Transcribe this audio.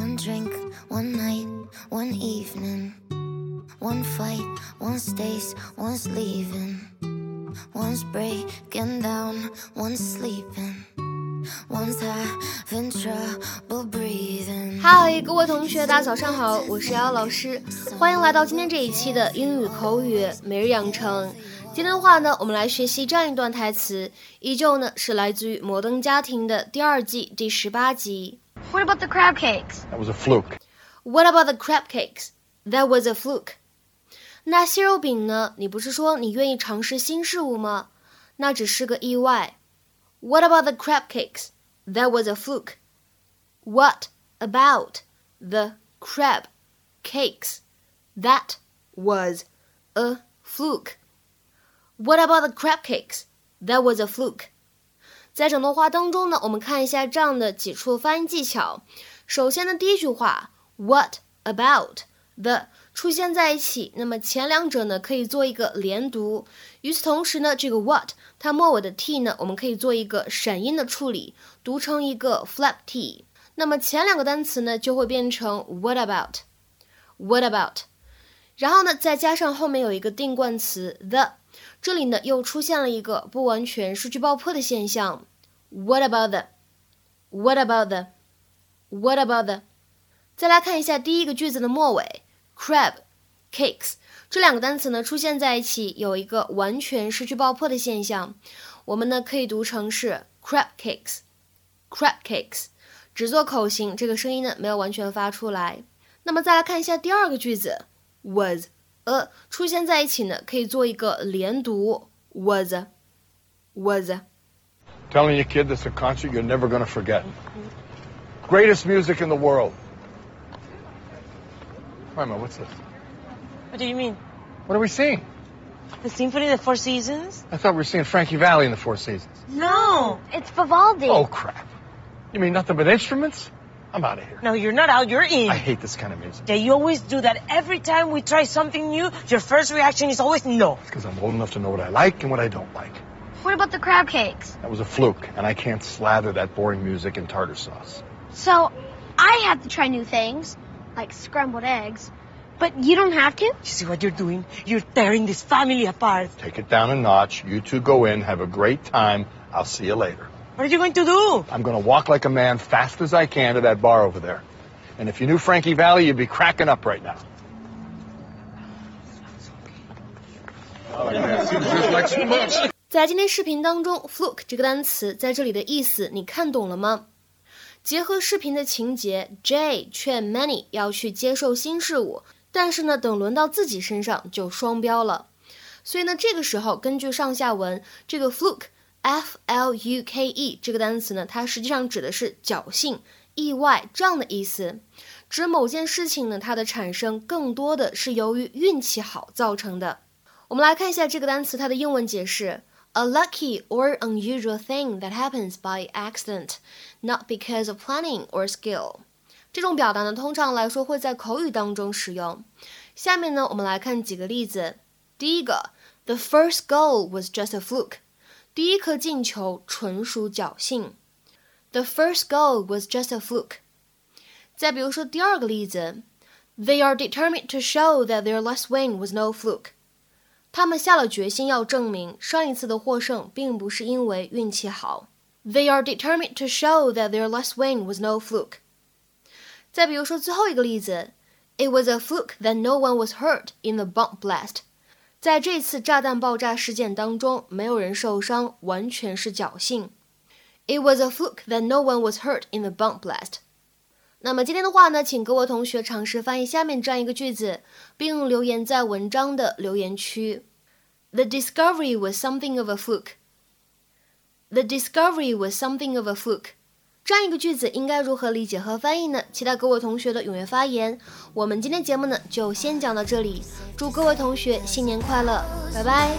One drink, one night, one evening. One fight, one stays, one's leaving. One's breaking down, one's sleeping. One's having trouble breathing. 嗨，各位同学，大家早上好，我是瑶瑶老师，欢迎来到今天这一期的英语口语每日养成。今天的话呢，我们来学习这样一段台词，依旧呢是来自于《摩登家庭》的第二季第十八集。What about the crab cakes? That was a fluke. What about the crab cakes? That was a fluke. 那蟹肉饼呢？你不是说你愿意尝试新事物吗？那只是个意外。What about the crab cakes? That was a fluke. What about the crab cakes? That was a fluke. What about the crab cakes? That was a fluke. 在整段话当中呢，我们看一下这样的几处发音技巧。首先呢，第一句话，What about the 出现在一起，那么前两者呢可以做一个连读。与此同时呢，这个 what 它末尾的 t 呢，我们可以做一个闪音的处理，读成一个 flap t。那么前两个单词呢就会变成 what about，what about，然后呢再加上后面有一个定冠词 the，这里呢又出现了一个不完全失去爆破的现象。What about the？What about the？What about the？再来看一下第一个句子的末尾，crab cakes 这两个单词呢出现在一起，有一个完全失去爆破的现象。我们呢可以读成是 crab cakes，crab cakes，只做口型，这个声音呢没有完全发出来。那么再来看一下第二个句子，was a 出现在一起呢，可以做一个连读，was was。Telling your kid, this is a concert you're never going to forget. Greatest music in the world. Wait a minute, what's this? What do you mean? What are we seeing? The Symphony of the Four Seasons? I thought we were seeing Frankie Valley in the Four Seasons. No. It's Vivaldi. Oh, crap. You mean nothing but instruments? I'm out of here. No, you're not out, you're in. I hate this kind of music. Yeah, you always do that. Every time we try something new, your first reaction is always no. It's because I'm old enough to know what I like and what I don't like. What about the crab cakes? That was a fluke, and I can't slather that boring music in tartar sauce. So, I have to try new things, like scrambled eggs, but you don't have to? You see what you're doing? You're tearing this family apart. Take it down a notch. You two go in, have a great time. I'll see you later. What are you going to do? I'm going to walk like a man fast as I can to that bar over there. And if you knew Frankie Valley, you'd be cracking up right now. Oh, yeah. Seems just like so much. 在今天视频当中，fluke 这个单词在这里的意思你看懂了吗？结合视频的情节，Jay 劝 Manny 要去接受新事物，但是呢，等轮到自己身上就双标了。所以呢，这个时候根据上下文，这个 fluke，f l u k e 这个单词呢，它实际上指的是侥幸、意外这样的意思，指某件事情呢，它的产生更多的是由于运气好造成的。我们来看一下这个单词它的英文解释。A lucky or unusual thing that happens by accident, not because of planning or skill。这种表达呢，通常来说会在口语当中使用。下面呢，我们来看几个例子。第一个，The first goal was just a fluke。第一颗进球纯属侥幸。The first goal was just a fluke。再比如说第二个例子，They are determined to show that their last win was no fluke。 他们下了决心要证明上一次的获胜并不是因为运气好。They are determined to show that their last win was no fluke。再比如说最后一个例子，It was a fluke that no one was hurt in the bomb blast。在这次炸弹爆炸事件当中，没有人受伤，完全是侥幸。It was a fluke that no one was hurt in the bomb blast。 那么今天的话呢，请各位同学尝试翻译下面这样一个句子，并留言在文章的留言区。The discovery was something of a fluke. The discovery was something of a fluke. 这样一个句子应该如何理解和翻译呢？期待各位同学的踊跃发言。我们今天节目呢就先讲到这里，祝各位同学新年快乐，拜拜。